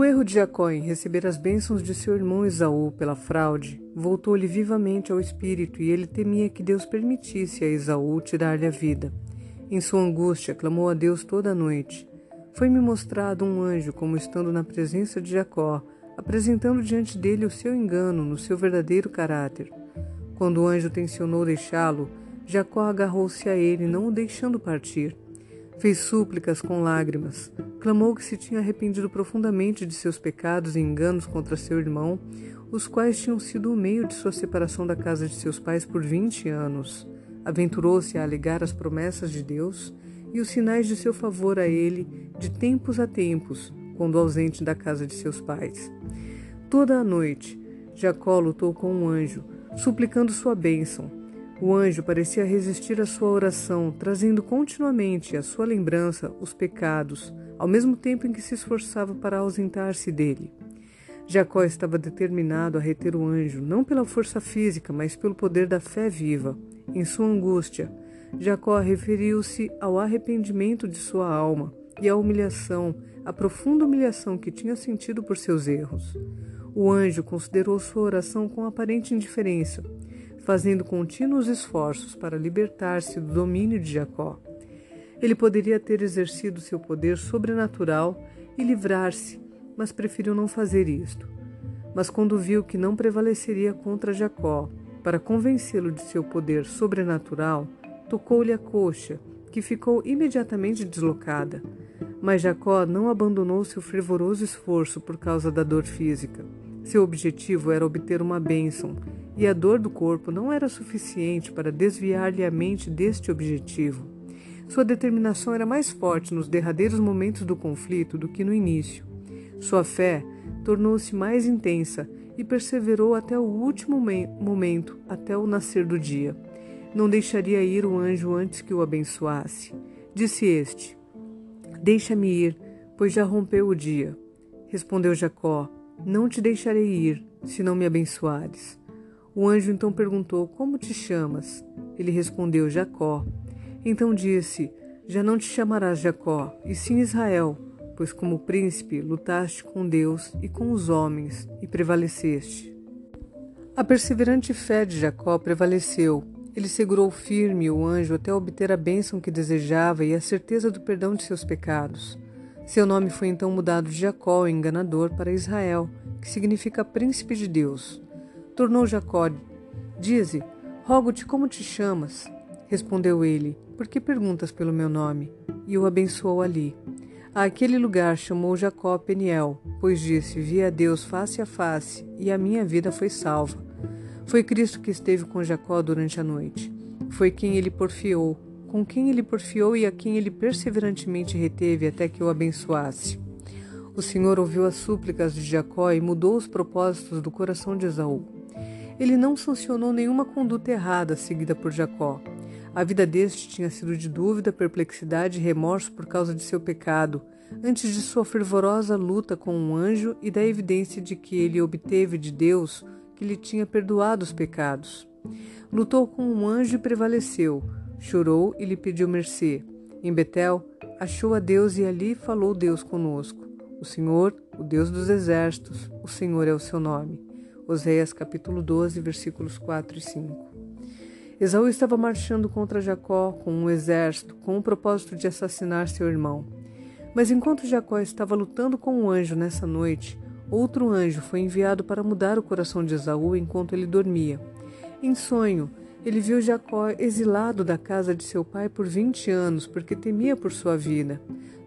O erro de Jacó em receber as bênçãos de seu irmão Esaú pela fraude voltou-lhe vivamente ao espírito e ele temia que Deus permitisse a Esaú tirar-lhe a vida. Em sua angústia, clamou a Deus toda a noite. Foi-me mostrado um anjo como estando na presença de Jacó, apresentando diante dele o seu engano no seu verdadeiro caráter. Quando o anjo tencionou deixá-lo, Jacó agarrou-se a ele, não o deixando partir. Fez súplicas com lágrimas, clamou que se tinha arrependido profundamente de seus pecados e enganos contra seu irmão, os quais tinham sido o meio de sua separação da casa de seus pais por vinte anos. Aventurou-se a alegar as promessas de Deus e os sinais de seu favor a ele de tempos a tempos, quando ausente da casa de seus pais. Toda a noite, Jacó lutou com um anjo, suplicando sua bênção, o anjo parecia resistir à sua oração, trazendo continuamente à sua lembrança os pecados, ao mesmo tempo em que se esforçava para ausentar-se dele. Jacó estava determinado a reter o anjo, não pela força física, mas pelo poder da fé viva. Em sua angústia, Jacó referiu-se ao arrependimento de sua alma e à humilhação, a profunda humilhação que tinha sentido por seus erros. O anjo considerou sua oração com aparente indiferença fazendo contínuos esforços para libertar-se do domínio de Jacó. Ele poderia ter exercido seu poder sobrenatural e livrar-se, mas preferiu não fazer isto. Mas quando viu que não prevaleceria contra Jacó, para convencê-lo de seu poder sobrenatural, tocou-lhe a coxa, que ficou imediatamente deslocada. Mas Jacó não abandonou seu fervoroso esforço por causa da dor física. Seu objetivo era obter uma bênção e a dor do corpo não era suficiente para desviar-lhe a mente deste objetivo. Sua determinação era mais forte nos derradeiros momentos do conflito do que no início. Sua fé tornou-se mais intensa e perseverou até o último momento, até o nascer do dia. Não deixaria ir o anjo antes que o abençoasse. Disse este: Deixa-me ir, pois já rompeu o dia. Respondeu Jacó: Não te deixarei ir, se não me abençoares. O anjo então perguntou: Como te chamas? Ele respondeu: Jacó. Então disse: Já não te chamarás Jacó, e sim Israel, pois como príncipe lutaste com Deus e com os homens e prevaleceste. A perseverante fé de Jacó prevaleceu. Ele segurou firme o anjo até obter a bênção que desejava e a certeza do perdão de seus pecados. Seu nome foi então mudado de Jacó, enganador, para Israel, que significa príncipe de Deus. Tornou Jacó: Dize, rogo-te como te chamas. Respondeu ele: Por que perguntas pelo meu nome? E o abençoou ali. Aquele lugar chamou Jacó Peniel, pois disse: Vi a Deus face a face, e a minha vida foi salva. Foi Cristo que esteve com Jacó durante a noite. Foi quem ele porfiou, com quem ele porfiou e a quem ele perseverantemente reteve até que o abençoasse. O Senhor ouviu as súplicas de Jacó e mudou os propósitos do coração de Esaú ele não sancionou nenhuma conduta errada seguida por Jacó. A vida deste tinha sido de dúvida, perplexidade e remorso por causa de seu pecado, antes de sua fervorosa luta com um anjo e da evidência de que ele obteve de Deus que lhe tinha perdoado os pecados. Lutou com um anjo e prevaleceu, chorou e lhe pediu mercê. Em Betel, achou a Deus e ali falou Deus conosco. O Senhor, o Deus dos exércitos, o Senhor é o seu nome. Oséias capítulo 12, versículos 4 e 5. Esaú estava marchando contra Jacó com um exército, com o propósito de assassinar seu irmão. Mas enquanto Jacó estava lutando com um anjo nessa noite, outro anjo foi enviado para mudar o coração de Esaú enquanto ele dormia. Em sonho, ele viu Jacó exilado da casa de seu pai por vinte anos, porque temia por sua vida.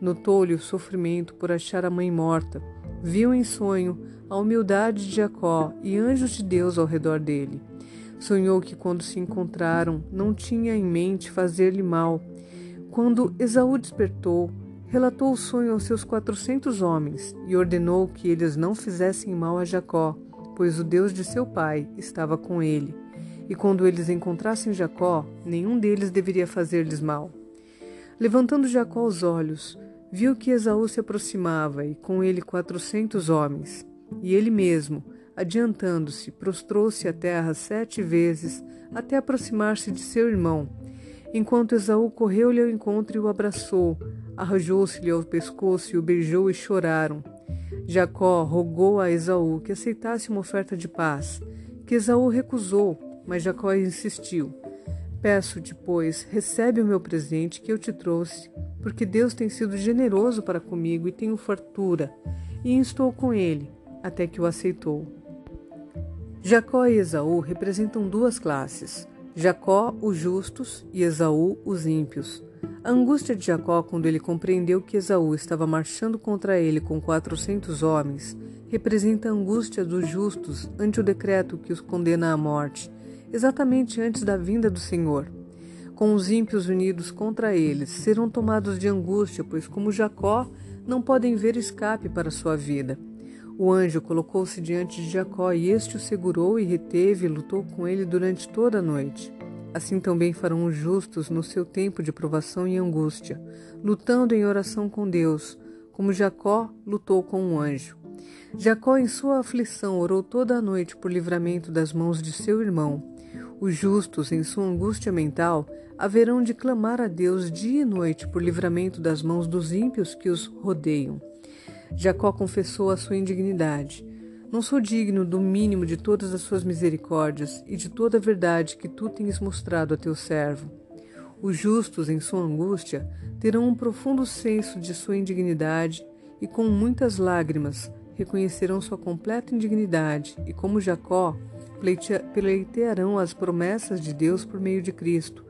Notou-lhe o sofrimento por achar a mãe morta. Viu em sonho a humildade de Jacó e anjos de Deus ao redor dele. Sonhou que quando se encontraram não tinha em mente fazer-lhe mal. Quando Esaú despertou, relatou o sonho aos seus quatrocentos homens e ordenou que eles não fizessem mal a Jacó, pois o Deus de seu pai estava com ele. E quando eles encontrassem Jacó, nenhum deles deveria fazer-lhes mal. Levantando Jacó os olhos, viu que Esaú se aproximava e com ele quatrocentos homens. E ele mesmo, adiantando-se, prostrou-se à terra sete vezes até aproximar-se de seu irmão. Enquanto Esaú correu-lhe ao encontro e o abraçou, arrojou-se-lhe ao pescoço e o beijou e choraram. Jacó rogou a Esaú que aceitasse uma oferta de paz, que Esaú recusou, mas Jacó insistiu. Peço-te, pois, recebe o meu presente que eu te trouxe, porque Deus tem sido generoso para comigo e tenho fartura, e estou com ele, até que o aceitou. Jacó e Esaú representam duas classes: Jacó, os justos, e Esaú, os ímpios. A angústia de Jacó quando ele compreendeu que Esaú estava marchando contra ele com quatrocentos homens representa a angústia dos justos ante o decreto que os condena à morte, exatamente antes da vinda do Senhor. Com os ímpios unidos contra eles, serão tomados de angústia, pois, como Jacó, não podem ver escape para sua vida. O anjo colocou-se diante de Jacó e este o segurou e reteve e lutou com ele durante toda a noite. Assim também farão os justos no seu tempo de provação e angústia, lutando em oração com Deus, como Jacó lutou com o anjo. Jacó, em sua aflição, orou toda a noite por livramento das mãos de seu irmão. Os justos, em sua angústia mental, haverão de clamar a Deus dia e noite por livramento das mãos dos ímpios que os rodeiam. Jacó confessou a sua indignidade. Não sou digno do mínimo de todas as suas misericórdias e de toda a verdade que tu tens mostrado a teu servo. Os justos, em sua angústia, terão um profundo senso de sua indignidade e, com muitas lágrimas, reconhecerão sua completa indignidade e, como Jacó, pleitearão as promessas de Deus por meio de Cristo,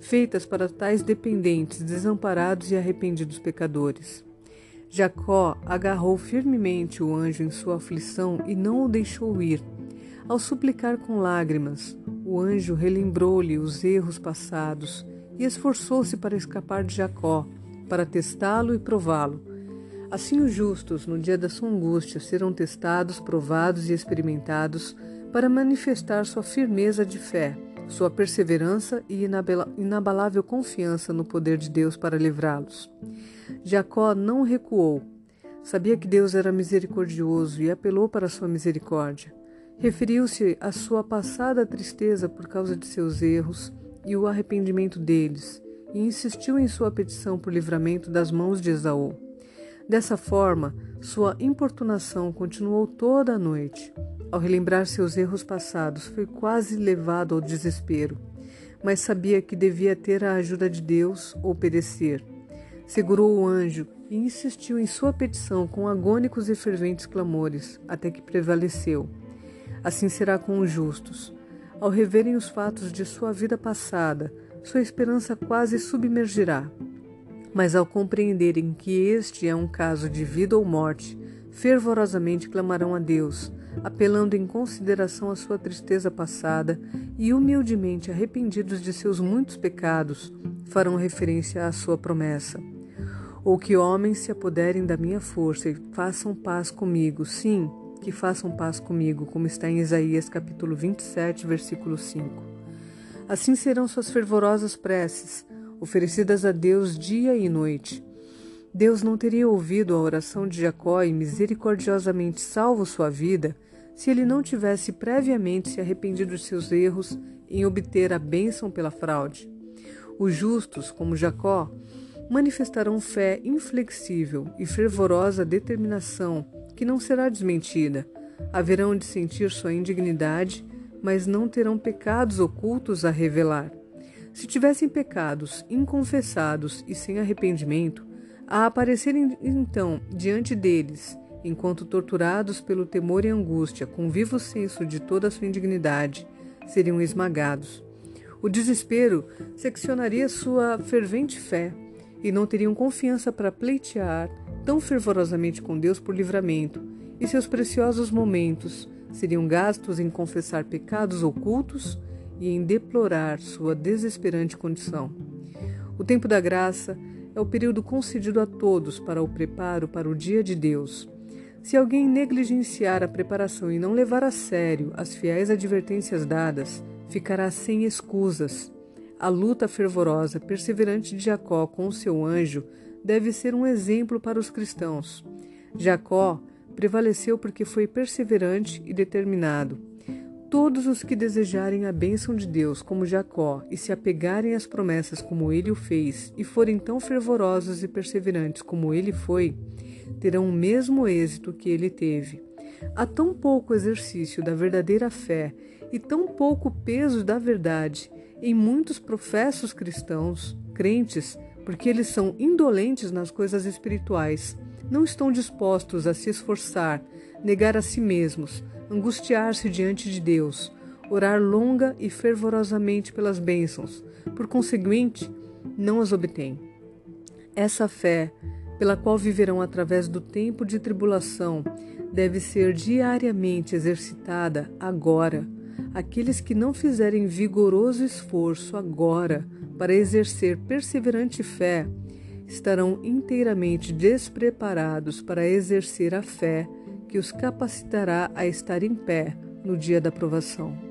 feitas para tais dependentes, desamparados e arrependidos pecadores. Jacó agarrou firmemente o anjo em sua aflição e não o deixou ir. Ao suplicar com lágrimas, o anjo relembrou-lhe os erros passados e esforçou-se para escapar de Jacó, para testá-lo e prová-lo. Assim, os justos, no dia da sua angústia, serão testados, provados e experimentados para manifestar sua firmeza de fé, sua perseverança e inabalável confiança no poder de Deus para livrá-los. Jacó não recuou. Sabia que Deus era misericordioso e apelou para sua misericórdia. Referiu-se à sua passada tristeza por causa de seus erros e o arrependimento deles, e insistiu em sua petição por livramento das mãos de Esaú. Dessa forma, sua importunação continuou toda a noite. Ao relembrar seus erros passados, foi quase levado ao desespero, mas sabia que devia ter a ajuda de Deus ou perecer. Segurou o anjo e insistiu em sua petição com agônicos e ferventes clamores, até que prevaleceu. Assim será com os justos. Ao reverem os fatos de sua vida passada, sua esperança quase submergirá. Mas ao compreenderem que este é um caso de vida ou morte, fervorosamente clamarão a Deus, apelando em consideração à sua tristeza passada e humildemente arrependidos de seus muitos pecados, farão referência à sua promessa ou que homens se apoderem da minha força e façam paz comigo. Sim, que façam paz comigo, como está em Isaías capítulo 27, versículo 5. Assim serão suas fervorosas preces, oferecidas a Deus dia e noite. Deus não teria ouvido a oração de Jacó e misericordiosamente salvo sua vida se ele não tivesse previamente se arrependido de seus erros em obter a bênção pela fraude. Os justos, como Jacó, manifestarão fé inflexível e fervorosa determinação que não será desmentida. Haverão de sentir sua indignidade, mas não terão pecados ocultos a revelar. Se tivessem pecados inconfessados e sem arrependimento, a aparecerem então diante deles, enquanto torturados pelo temor e angústia, com vivo senso de toda a sua indignidade, seriam esmagados. O desespero seccionaria sua fervente fé e não teriam confiança para pleitear tão fervorosamente com Deus por livramento, e seus preciosos momentos seriam gastos em confessar pecados ocultos e em deplorar sua desesperante condição. O tempo da graça é o período concedido a todos para o preparo para o dia de Deus. Se alguém negligenciar a preparação e não levar a sério as fiéis advertências dadas, ficará sem escusas a luta fervorosa, perseverante de Jacó com o seu anjo deve ser um exemplo para os cristãos. Jacó prevaleceu porque foi perseverante e determinado. Todos os que desejarem a bênção de Deus, como Jacó, e se apegarem às promessas como ele o fez, e forem tão fervorosos e perseverantes como ele foi, terão o mesmo êxito que ele teve. Há tão pouco exercício da verdadeira fé e tão pouco peso da verdade em muitos professos cristãos, crentes, porque eles são indolentes nas coisas espirituais, não estão dispostos a se esforçar, negar a si mesmos, angustiar-se diante de Deus, orar longa e fervorosamente pelas bênçãos, por conseguinte, não as obtêm. Essa fé, pela qual viverão através do tempo de tribulação, deve ser diariamente exercitada agora. Aqueles que não fizerem vigoroso esforço agora para exercer perseverante fé, estarão inteiramente despreparados para exercer a fé que os capacitará a estar em pé no dia da provação.